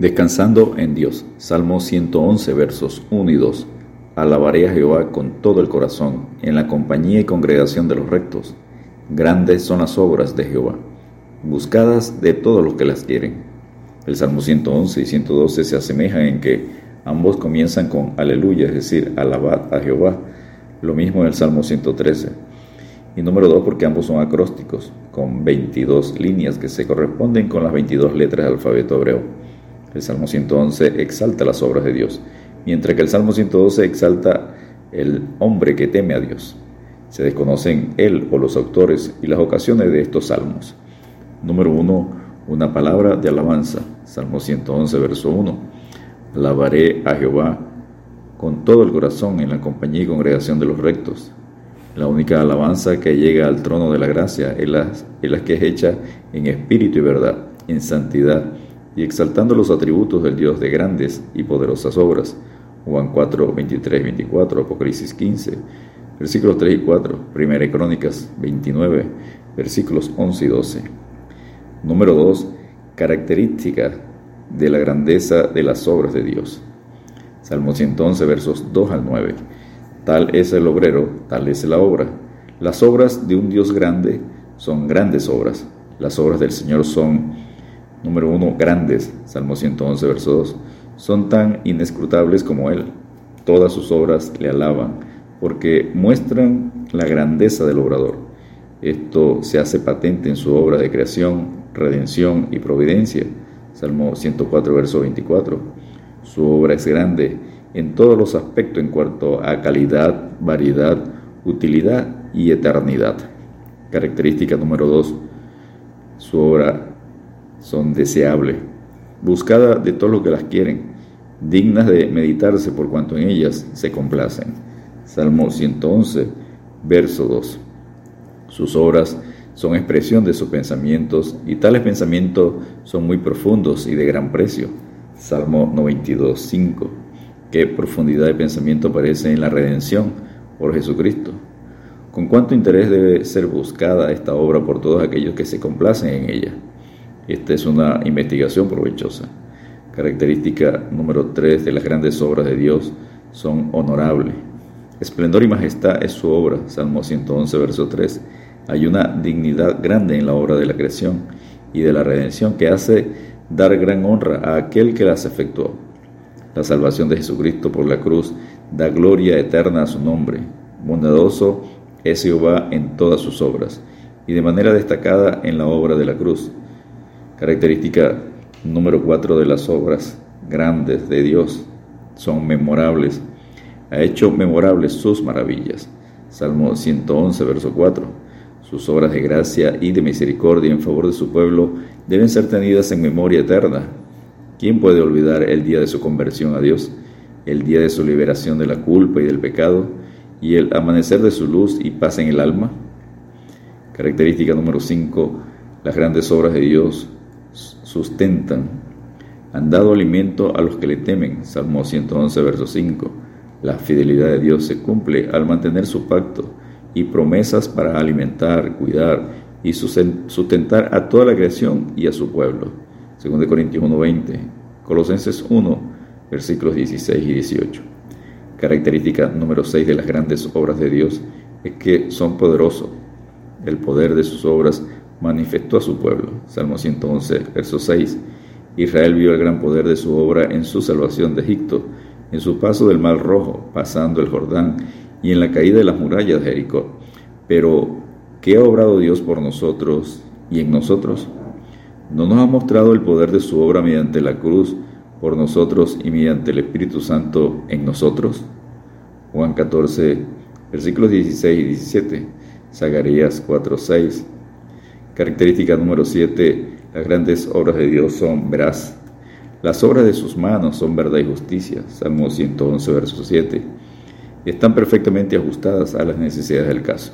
Descansando en Dios. Salmo 111, versos 1 y 2. Alabaré a Jehová con todo el corazón, en la compañía y congregación de los rectos. Grandes son las obras de Jehová, buscadas de todos los que las quieren. El Salmo 111 y 112 se asemejan en que ambos comienzan con aleluya, es decir, alabad a Jehová. Lo mismo en el Salmo 113. Y número 2 porque ambos son acrósticos, con 22 líneas que se corresponden con las 22 letras del alfabeto hebreo. El Salmo 111 exalta las obras de Dios, mientras que el Salmo 112 exalta el hombre que teme a Dios. Se desconocen él o los autores y las ocasiones de estos salmos. Número 1. Una palabra de alabanza. Salmo 111, verso 1. Alabaré a Jehová con todo el corazón en la compañía y congregación de los rectos. La única alabanza que llega al trono de la gracia es la, es la que es hecha en espíritu y verdad, en santidad y exaltando los atributos del Dios de grandes y poderosas obras. Juan 4, 23, 24, Apocalipsis 15, versículos 3 y 4, Primera Crónicas 29, versículos 11 y 12. Número 2. Característica de la grandeza de las obras de Dios. Salmo 111, versos 2 al 9. Tal es el obrero, tal es la obra. Las obras de un Dios grande son grandes obras. Las obras del Señor son Número 1. Grandes. Salmo 111, verso 2. Son tan inescrutables como Él. Todas sus obras le alaban, porque muestran la grandeza del obrador. Esto se hace patente en su obra de creación, redención y providencia. Salmo 104, verso 24. Su obra es grande en todos los aspectos en cuanto a calidad, variedad, utilidad y eternidad. Característica número 2. Su obra son deseables, buscadas de todos los que las quieren, dignas de meditarse por cuanto en ellas se complacen. Salmo 111, verso 2. Sus obras son expresión de sus pensamientos y tales pensamientos son muy profundos y de gran precio. Salmo 92, 5. Qué profundidad de pensamiento parece en la redención por Jesucristo. Con cuánto interés debe ser buscada esta obra por todos aquellos que se complacen en ella. Esta es una investigación provechosa. Característica número 3 de las grandes obras de Dios son honorables. Esplendor y majestad es su obra, Salmo 111, verso 3. Hay una dignidad grande en la obra de la creación y de la redención que hace dar gran honra a aquel que las efectuó. La salvación de Jesucristo por la cruz da gloria eterna a su nombre. Bondadoso es Jehová en todas sus obras y de manera destacada en la obra de la cruz. Característica número 4 de las obras grandes de Dios son memorables. Ha hecho memorables sus maravillas. Salmo 111, verso 4. Sus obras de gracia y de misericordia en favor de su pueblo deben ser tenidas en memoria eterna. ¿Quién puede olvidar el día de su conversión a Dios, el día de su liberación de la culpa y del pecado, y el amanecer de su luz y paz en el alma? Característica número 5. Las grandes obras de Dios sustentan. Han dado alimento a los que le temen. Salmo 111, verso 5. La fidelidad de Dios se cumple al mantener su pacto y promesas para alimentar, cuidar y sustentar a toda la creación y a su pueblo. 2 Corintios 1:20, Colosenses 1, versículos 16 y 18. Característica número 6 de las grandes obras de Dios es que son poderosos. El poder de sus obras manifestó a su pueblo. Salmo 111, verso 6. Israel vio el gran poder de su obra en su salvación de Egipto, en su paso del Mar Rojo, pasando el Jordán y en la caída de las murallas de Jericó. Pero, ¿qué ha obrado Dios por nosotros y en nosotros? ¿No nos ha mostrado el poder de su obra mediante la cruz por nosotros y mediante el Espíritu Santo en nosotros? Juan 14, versículos 16 y 17, Zacarías 4, 6. Característica número 7. Las grandes obras de Dios son veraz. Las obras de sus manos son verdad y justicia. Salmo 111, verso 7. Están perfectamente ajustadas a las necesidades del caso.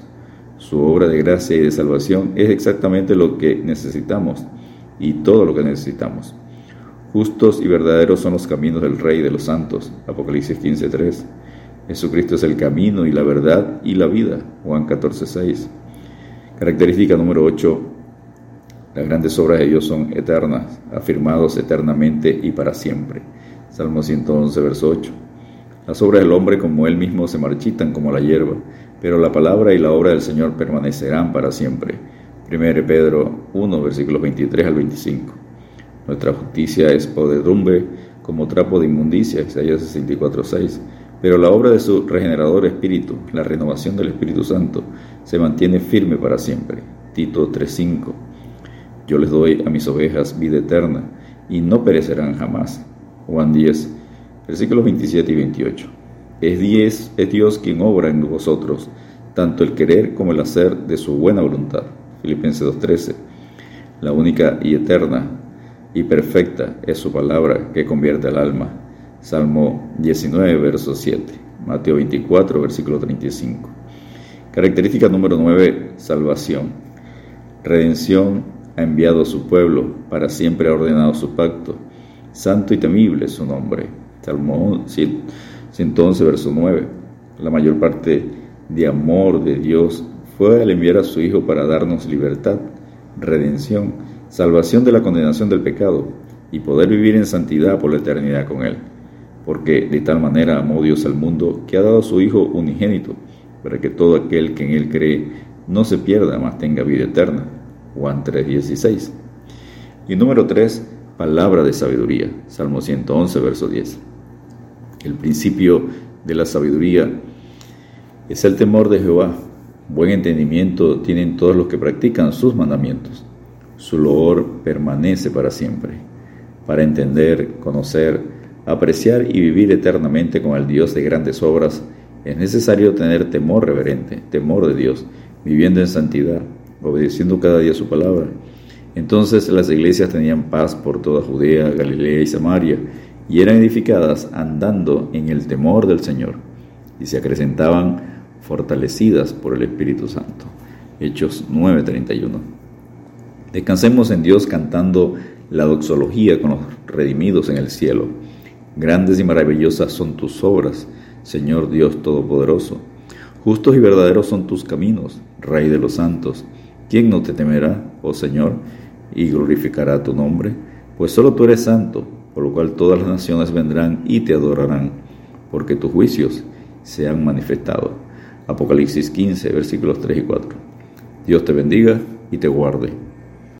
Su obra de gracia y de salvación es exactamente lo que necesitamos y todo lo que necesitamos. Justos y verdaderos son los caminos del Rey de los santos. Apocalipsis 15.3. Jesucristo es el camino y la verdad y la vida. Juan 14.6. Característica número 8 Las grandes obras de Dios son eternas, afirmados eternamente y para siempre. Salmo 111, verso 8. Las obras del hombre como él mismo se marchitan como la hierba, pero la palabra y la obra del Señor permanecerán para siempre. 1 Pedro 1, versículos 23 al 25. Nuestra justicia es podredumbre como trapo de inmundicia, Isaías 64, 6. Pero la obra de su regenerador espíritu, la renovación del Espíritu Santo, se mantiene firme para siempre. Tito 3:5. Yo les doy a mis ovejas vida eterna y no perecerán jamás. Juan 10, versículos 27 y 28. Es, es Dios quien obra en vosotros, tanto el querer como el hacer de su buena voluntad. Filipenses 2:13. La única y eterna y perfecta es su palabra que convierte al alma. Salmo 19, verso 7. Mateo 24, versículo 35. Característica número 9, salvación. Redención ha enviado a su pueblo, para siempre ha ordenado su pacto. Santo y temible es su nombre. Salmo 111, verso 9. La mayor parte de amor de Dios fue al enviar a su Hijo para darnos libertad, redención, salvación de la condenación del pecado y poder vivir en santidad por la eternidad con Él. Porque de tal manera amó Dios al mundo que ha dado a su Hijo unigénito para que todo aquel que en Él cree no se pierda, mas tenga vida eterna. Juan 3:16. Y número 3, palabra de sabiduría. Salmo 111, verso 10. El principio de la sabiduría es el temor de Jehová. Buen entendimiento tienen todos los que practican sus mandamientos. Su loor permanece para siempre. Para entender, conocer, apreciar y vivir eternamente con el Dios de grandes obras, es necesario tener temor reverente, temor de Dios, viviendo en santidad, obedeciendo cada día su palabra. Entonces las iglesias tenían paz por toda Judea, Galilea y Samaria, y eran edificadas andando en el temor del Señor, y se acrecentaban fortalecidas por el Espíritu Santo. Hechos 9:31. Descansemos en Dios cantando la doxología con los redimidos en el cielo. Grandes y maravillosas son tus obras, Señor Dios Todopoderoso. Justos y verdaderos son tus caminos, Rey de los santos. ¿Quién no te temerá, oh Señor, y glorificará tu nombre? Pues solo tú eres santo, por lo cual todas las naciones vendrán y te adorarán, porque tus juicios se han manifestado. Apocalipsis 15, versículos 3 y 4. Dios te bendiga y te guarde.